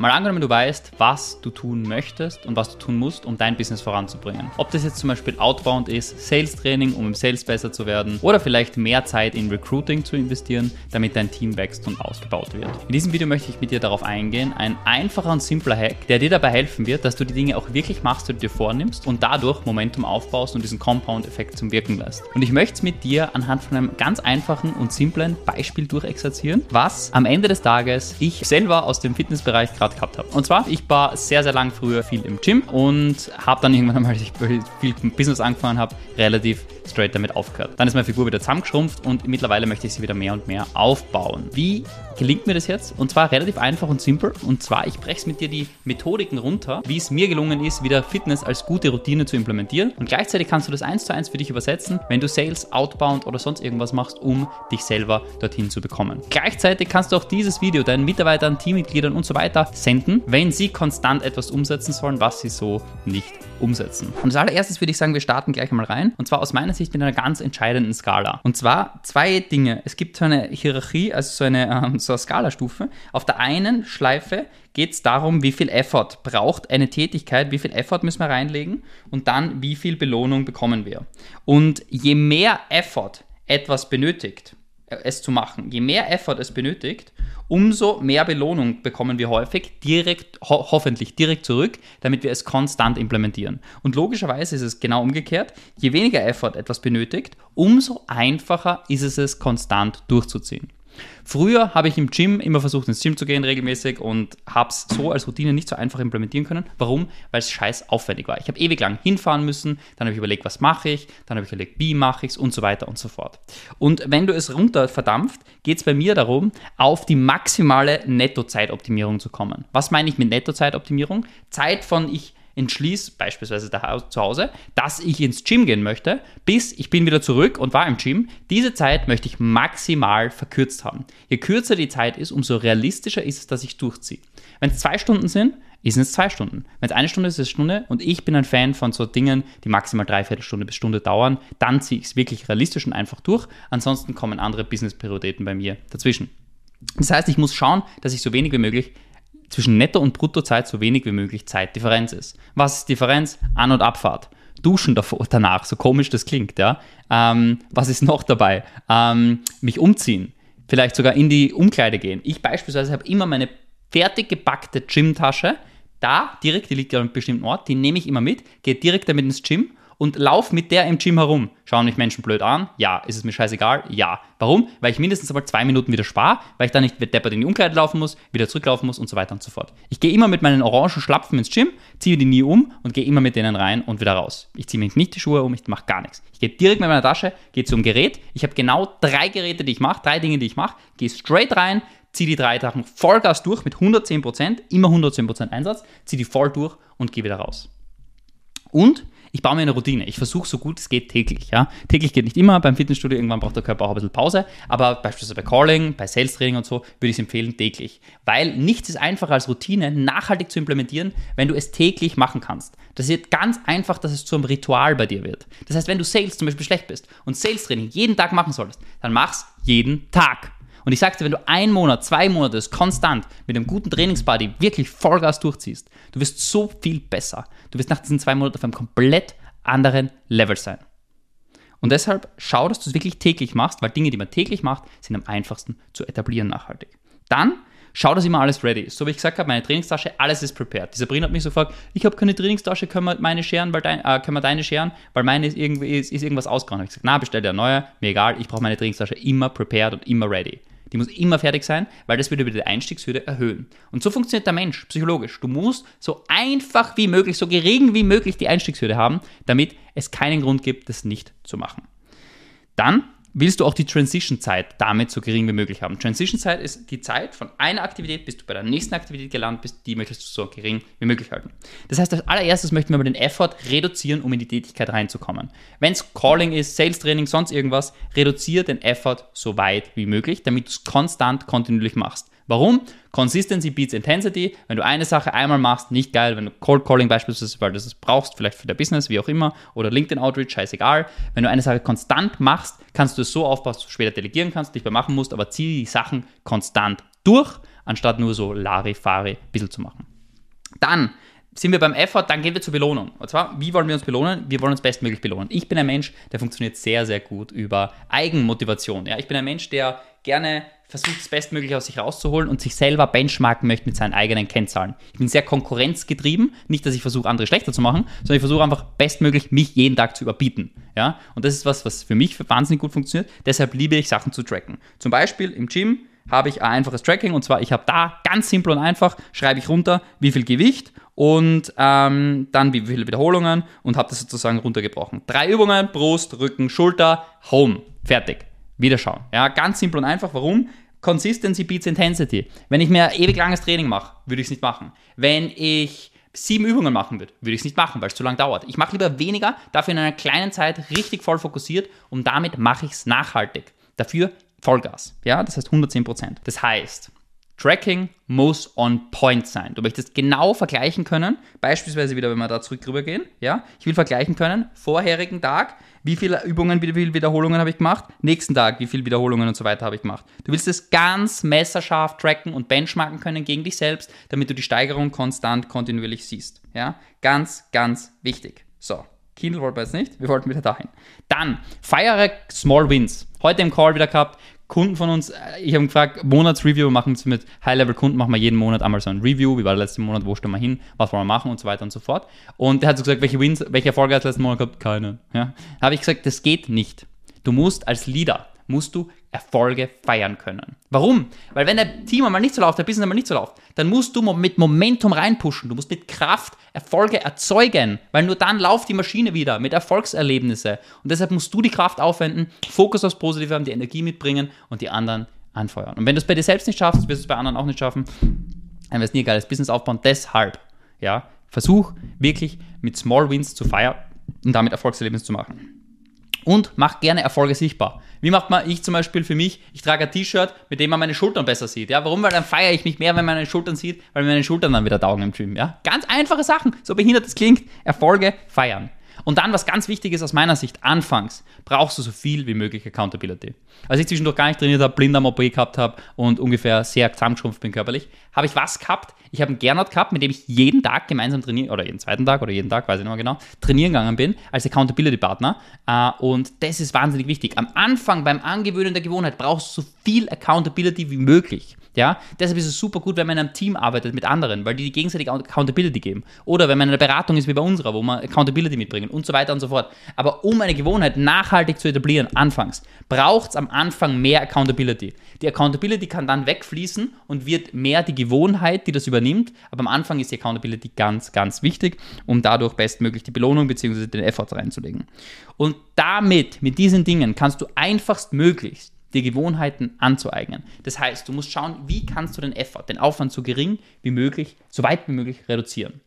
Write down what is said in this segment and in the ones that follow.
Mal angenommen, du weißt, was du tun möchtest und was du tun musst, um dein Business voranzubringen. Ob das jetzt zum Beispiel Outbound ist, Sales Training, um im Sales besser zu werden, oder vielleicht mehr Zeit in Recruiting zu investieren, damit dein Team wächst und ausgebaut wird. In diesem Video möchte ich mit dir darauf eingehen, ein einfacher und simpler Hack, der dir dabei helfen wird, dass du die Dinge auch wirklich machst, die du dir vornimmst und dadurch Momentum aufbaust und diesen Compound-Effekt zum Wirken lässt. Und ich möchte es mit dir anhand von einem ganz einfachen und simplen Beispiel durchexerzieren, was am Ende des Tages ich selber aus dem Fitnessbereich gerade gehabt habe. Und zwar, ich war sehr, sehr lang früher viel im Gym und habe dann irgendwann einmal, als ich viel Business angefangen habe, relativ straight damit aufgehört. Dann ist meine Figur wieder zusammengeschrumpft und mittlerweile möchte ich sie wieder mehr und mehr aufbauen. Wie gelingt mir das jetzt? Und zwar relativ einfach und simpel. Und zwar, ich breche mit dir die Methodiken runter, wie es mir gelungen ist, wieder Fitness als gute Routine zu implementieren. Und gleichzeitig kannst du das eins zu eins für dich übersetzen, wenn du Sales, Outbound oder sonst irgendwas machst, um dich selber dorthin zu bekommen. Gleichzeitig kannst du auch dieses Video deinen Mitarbeitern, Teammitgliedern und so weiter senden, wenn sie konstant etwas umsetzen sollen, was sie so nicht umsetzen. Und als allererstes würde ich sagen, wir starten gleich einmal rein. Und zwar aus meiner Sicht mit einer ganz entscheidenden Skala. Und zwar zwei Dinge. Es gibt so eine Hierarchie, also so eine, ähm, so eine Skalastufe. Auf der einen Schleife geht es darum, wie viel Effort braucht eine Tätigkeit, wie viel Effort müssen wir reinlegen und dann wie viel Belohnung bekommen wir. Und je mehr Effort etwas benötigt, es zu machen, je mehr Effort es benötigt, umso mehr Belohnung bekommen wir häufig direkt, ho hoffentlich direkt zurück, damit wir es konstant implementieren. Und logischerweise ist es genau umgekehrt. Je weniger Effort etwas benötigt, umso einfacher ist es es konstant durchzuziehen. Früher habe ich im Gym immer versucht, ins Gym zu gehen regelmäßig und habe es so als Routine nicht so einfach implementieren können. Warum? Weil es scheiß aufwendig war. Ich habe ewig lang hinfahren müssen, dann habe ich überlegt, was mache ich, dann habe ich überlegt, wie mache ich es und so weiter und so fort. Und wenn du es runter verdampft, geht es bei mir darum, auf die maximale Nettozeitoptimierung zu kommen. Was meine ich mit Nettozeitoptimierung? Zeit von ich entschließe, beispielsweise zu Hause, dass ich ins Gym gehen möchte, bis ich bin wieder zurück und war im Gym. Diese Zeit möchte ich maximal verkürzt haben. Je kürzer die Zeit ist, umso realistischer ist es, dass ich durchziehe. Wenn es zwei Stunden sind, ist es zwei Stunden. Wenn es eine Stunde ist, ist es Stunde und ich bin ein Fan von so Dingen, die maximal dreiviertel Stunde bis Stunde dauern, dann ziehe ich es wirklich realistisch und einfach durch. Ansonsten kommen andere Business-Prioritäten bei mir dazwischen. Das heißt, ich muss schauen, dass ich so wenig wie möglich zwischen Netto- und Bruttozeit so wenig wie möglich Zeitdifferenz ist. Was ist Differenz? An- und Abfahrt. Duschen davor, danach, so komisch das klingt, ja. Ähm, was ist noch dabei? Ähm, mich umziehen, vielleicht sogar in die Umkleide gehen. Ich beispielsweise habe immer meine fertig gepackte Gymtasche, da direkt, die liegt ja an einem bestimmten Ort, die nehme ich immer mit, gehe direkt damit ins Gym und lauf mit der im Gym herum. Schauen mich Menschen blöd an? Ja. Ist es mir scheißegal? Ja. Warum? Weil ich mindestens einmal zwei Minuten wieder spare, weil ich dann nicht deppert in die Umkleide laufen muss, wieder zurücklaufen muss und so weiter und so fort. Ich gehe immer mit meinen orangen Schlapfen ins Gym, ziehe die nie um und gehe immer mit denen rein und wieder raus. Ich ziehe mir nicht die Schuhe um, ich mache gar nichts. Ich gehe direkt mit meiner Tasche, gehe zum Gerät. Ich habe genau drei Geräte, die ich mache, drei Dinge, die ich mache, gehe straight rein, ziehe die drei Sachen Vollgas durch mit 110%, immer 110% Einsatz, ziehe die voll durch und gehe wieder raus. Und ich baue mir eine Routine. Ich versuche so gut es geht täglich. Ja? Täglich geht nicht immer. Beim Fitnessstudio irgendwann braucht der Körper auch ein bisschen Pause. Aber beispielsweise bei Calling, bei Sales Training und so würde ich es empfehlen täglich. Weil nichts ist einfacher als Routine nachhaltig zu implementieren, wenn du es täglich machen kannst. Das wird ganz einfach, dass es zu einem Ritual bei dir wird. Das heißt, wenn du Sales zum Beispiel schlecht bist und Sales Training jeden Tag machen solltest, dann mach's jeden Tag. Und ich sagte, wenn du einen Monat, zwei Monate konstant mit einem guten Trainingsbody wirklich Vollgas durchziehst, du wirst so viel besser. Du wirst nach diesen zwei Monaten auf einem komplett anderen Level sein. Und deshalb schau, dass du es wirklich täglich machst, weil Dinge, die man täglich macht, sind am einfachsten zu etablieren nachhaltig. Dann schau, dass immer alles ready ist. So wie ich gesagt habe, meine Trainingstasche, alles ist prepared. Dieser Sabrina hat mich so gefragt, ich habe keine Trainingstasche, können wir meine scheren, weil dein, äh, können wir deine scheren, weil meine ist, irgendwie, ist, ist irgendwas ausgegangen. Ich gesagt, na, bestell dir eine neue, mir egal, ich brauche meine Trainingstasche immer prepared und immer ready. Die muss immer fertig sein, weil das würde die Einstiegshürde erhöhen. Und so funktioniert der Mensch psychologisch. Du musst so einfach wie möglich, so gering wie möglich die Einstiegshürde haben, damit es keinen Grund gibt, das nicht zu machen. Dann willst du auch die Transition-Zeit damit so gering wie möglich haben. Transition-Zeit ist die Zeit von einer Aktivität, bis du bei der nächsten Aktivität gelandet bist, die möchtest du so gering wie möglich halten. Das heißt, als allererstes möchten wir aber den Effort reduzieren, um in die Tätigkeit reinzukommen. Wenn es Calling ist, Sales-Training, sonst irgendwas, reduziere den Effort so weit wie möglich, damit du es konstant, kontinuierlich machst. Warum? Consistency beats Intensity. Wenn du eine Sache einmal machst, nicht geil. Wenn du Cold Calling beispielsweise, weil du es brauchst, vielleicht für dein Business, wie auch immer, oder LinkedIn Outreach, scheißegal. Wenn du eine Sache konstant machst, kannst du es so aufbauen, dass du später delegieren kannst, nicht mehr machen musst, aber zieh die Sachen konstant durch anstatt nur so Larifari ein bisschen zu machen. Dann sind wir beim Effort, dann gehen wir zur Belohnung. Und zwar, wie wollen wir uns belohnen? Wir wollen uns bestmöglich belohnen. Ich bin ein Mensch, der funktioniert sehr, sehr gut über Eigenmotivation. Ja? Ich bin ein Mensch, der gerne versucht, das Bestmögliche aus sich rauszuholen und sich selber benchmarken möchte mit seinen eigenen Kennzahlen. Ich bin sehr konkurrenzgetrieben. Nicht, dass ich versuche, andere schlechter zu machen, sondern ich versuche einfach bestmöglich, mich jeden Tag zu überbieten. Ja? Und das ist was, was für mich wahnsinnig gut funktioniert. Deshalb liebe ich, Sachen zu tracken. Zum Beispiel im Gym habe ich ein einfaches Tracking und zwar, ich habe da ganz simpel und einfach, schreibe ich runter, wie viel Gewicht und ähm, dann wie viele Wiederholungen und habe das sozusagen runtergebrochen. Drei Übungen, Brust, Rücken, Schulter, Home, fertig. Wieder schauen. Ja, ganz simpel und einfach. Warum? Consistency beats Intensity. Wenn ich mir ewig langes Training mache, würde ich es nicht machen. Wenn ich sieben Übungen machen würde, würde ich es nicht machen, weil es zu lang dauert. Ich mache lieber weniger, dafür in einer kleinen Zeit richtig voll fokussiert und damit mache ich es nachhaltig. Dafür Vollgas. Ja, das heißt 110 Prozent. Das heißt, Tracking muss on point sein. Du möchtest genau vergleichen können, beispielsweise wieder, wenn wir da zurück rüber gehen, ja, ich will vergleichen können, vorherigen Tag, wie viele Übungen, wie viele Wiederholungen habe ich gemacht, nächsten Tag, wie viele Wiederholungen und so weiter habe ich gemacht. Du willst es ganz messerscharf tracken und benchmarken können gegen dich selbst, damit du die Steigerung konstant, kontinuierlich siehst. Ja, ganz, ganz wichtig. So, Kindle wollten wir jetzt nicht, wir wollten wieder dahin. Dann, feiere Small Wins. Heute im Call wieder gehabt, Kunden von uns, äh, ich habe gefragt, Monatsreview machen wir mit High-Level-Kunden, machen wir jeden Monat einmal so ein Review, wie war der letzte Monat, wo stehen wir hin, was wollen wir machen und so weiter und so fort. Und der hat so gesagt, welche Wins, welche Erfolge hat letzten Monat gehabt? Keine. Ja? Da habe ich gesagt, das geht nicht. Du musst als Leader musst du Erfolge feiern können. Warum? Weil wenn der Team einmal nicht so läuft, der Business einmal nicht so läuft, dann musst du mit Momentum reinpushen. Du musst mit Kraft Erfolge erzeugen, weil nur dann läuft die Maschine wieder mit Erfolgserlebnisse. Und deshalb musst du die Kraft aufwenden, Fokus aufs Positive haben, die Energie mitbringen und die anderen anfeuern. Und wenn du es bei dir selbst nicht schaffst, wirst du es bei anderen auch nicht schaffen, dann wirst du nie ein geiles Business aufbauen. Deshalb, ja, versuch wirklich mit Small Wins zu feiern und damit Erfolgserlebnisse zu machen und macht gerne Erfolge sichtbar. Wie macht man, ich zum Beispiel für mich, ich trage ein T-Shirt, mit dem man meine Schultern besser sieht. Ja, warum? Weil dann feiere ich mich mehr, wenn man meine Schultern sieht, weil meine Schultern dann wieder taugen im Gym. Ja, ganz einfache Sachen, so behindert es klingt. Erfolge feiern. Und dann, was ganz wichtig ist aus meiner Sicht, anfangs brauchst du so viel wie möglich Accountability. Als ich zwischendurch gar nicht trainiert habe, blind am OP gehabt habe und ungefähr sehr zusammengeschrumpft bin körperlich, habe ich was gehabt? Ich habe einen Gernot gehabt, mit dem ich jeden Tag gemeinsam trainieren, oder jeden zweiten Tag oder jeden Tag, weiß ich nicht mehr genau, trainieren gegangen bin, als Accountability-Partner. Äh, und das ist wahnsinnig wichtig. Am Anfang, beim Angewöhnen der Gewohnheit, brauchst du so viel Accountability wie möglich. Ja, deshalb ist es super gut, wenn man in einem Team arbeitet mit anderen, weil die gegenseitig Accountability geben. Oder wenn man in einer Beratung ist wie bei unserer, wo man Accountability mitbringen und so weiter und so fort. Aber um eine Gewohnheit nachhaltig zu etablieren, anfangs, braucht es am Anfang mehr Accountability. Die Accountability kann dann wegfließen und wird mehr die Gewohnheit, die das übernimmt. Aber am Anfang ist die Accountability ganz, ganz wichtig, um dadurch bestmöglich die Belohnung bzw. den Effort reinzulegen. Und damit, mit diesen Dingen, kannst du einfachst möglichst dir Gewohnheiten anzueignen. Das heißt, du musst schauen, wie kannst du den Effort, den Aufwand so gering wie möglich, so weit wie möglich reduzieren.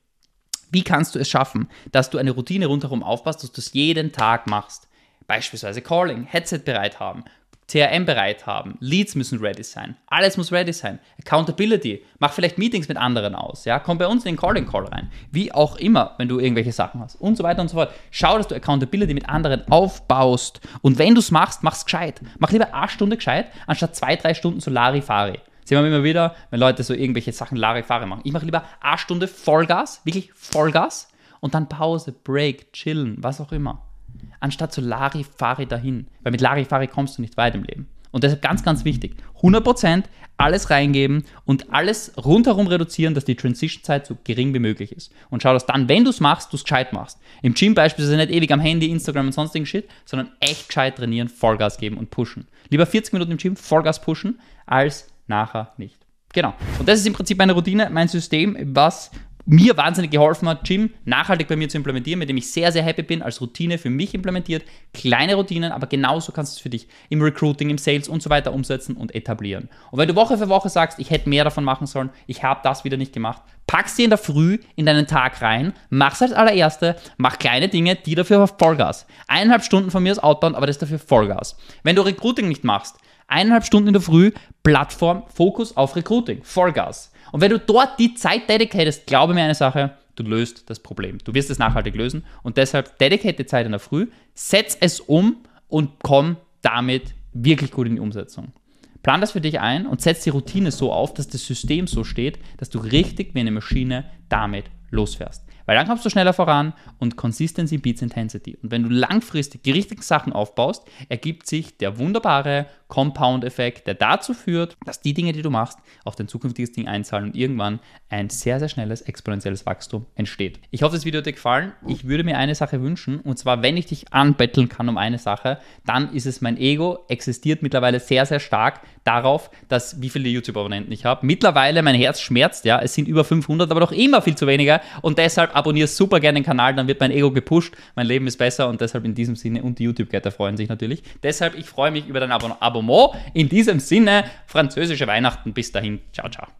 Wie kannst du es schaffen, dass du eine Routine rundherum aufpasst, dass du es jeden Tag machst? Beispielsweise Calling, Headset bereit haben, CRM bereit haben, Leads müssen ready sein, alles muss ready sein, Accountability, mach vielleicht Meetings mit anderen aus, ja, komm bei uns in den Calling Call rein, wie auch immer, wenn du irgendwelche Sachen hast. Und so weiter und so fort. Schau, dass du Accountability mit anderen aufbaust. Und wenn du es machst, mach's gescheit. Mach lieber eine Stunde gescheit, anstatt zwei, drei Stunden so Larifari. Sehen wir immer wieder, wenn Leute so irgendwelche Sachen Larifari machen. Ich mache lieber eine Stunde Vollgas, wirklich Vollgas. Und dann Pause, Break, chillen, was auch immer anstatt zu Larifari dahin. Weil mit Larifari kommst du nicht weit im Leben. Und deshalb ganz, ganz wichtig, 100% alles reingeben und alles rundherum reduzieren, dass die Transition-Zeit so gering wie möglich ist. Und schau, dass dann, wenn du es machst, du es gescheit machst. Im Gym beispielsweise nicht ewig am Handy, Instagram und sonstigen Shit, sondern echt gescheit trainieren, Vollgas geben und pushen. Lieber 40 Minuten im Gym Vollgas pushen, als nachher nicht. Genau. Und das ist im Prinzip meine Routine, mein System, was mir wahnsinnig geholfen hat, Gym nachhaltig bei mir zu implementieren, mit dem ich sehr, sehr happy bin, als Routine für mich implementiert. Kleine Routinen, aber genauso kannst du es für dich im Recruiting, im Sales und so weiter umsetzen und etablieren. Und wenn du Woche für Woche sagst, ich hätte mehr davon machen sollen, ich habe das wieder nicht gemacht, packst dir in der Früh in deinen Tag rein, mach's als allererste, mach kleine Dinge, die dafür Vollgas. Eineinhalb Stunden von mir ist Outbound, aber das ist dafür Vollgas. Wenn du Recruiting nicht machst, eineinhalb Stunden in der Früh, Plattform, Fokus auf Recruiting, Vollgas. Und wenn du dort die Zeit dedicatest, glaube mir eine Sache, du löst das Problem. Du wirst es nachhaltig lösen und deshalb dedicate Zeit in der Früh, setz es um und komm damit wirklich gut in die Umsetzung. Plan das für dich ein und setz die Routine so auf, dass das System so steht, dass du richtig wie eine Maschine damit losfährst. Weil dann kommst du schneller voran und Consistency beats Intensity. Und wenn du langfristig die richtigen Sachen aufbaust, ergibt sich der wunderbare Compound-Effekt, der dazu führt, dass die Dinge, die du machst, auf dein zukünftiges Ding einzahlen und irgendwann ein sehr, sehr schnelles exponentielles Wachstum entsteht. Ich hoffe, das Video hat dir gefallen. Ich würde mir eine Sache wünschen und zwar, wenn ich dich anbetteln kann um eine Sache, dann ist es mein Ego, existiert mittlerweile sehr, sehr stark darauf, dass wie viele YouTube-Abonnenten ich habe. Mittlerweile mein Herz schmerzt, ja, es sind über 500, aber doch immer viel zu weniger und deshalb abonniere super gerne den Kanal, dann wird mein Ego gepusht, mein Leben ist besser und deshalb in diesem Sinne und die YouTube-Getter freuen sich natürlich. Deshalb, ich freue mich über dein Abonnement. In diesem Sinne, französische Weihnachten. Bis dahin. Ciao, ciao.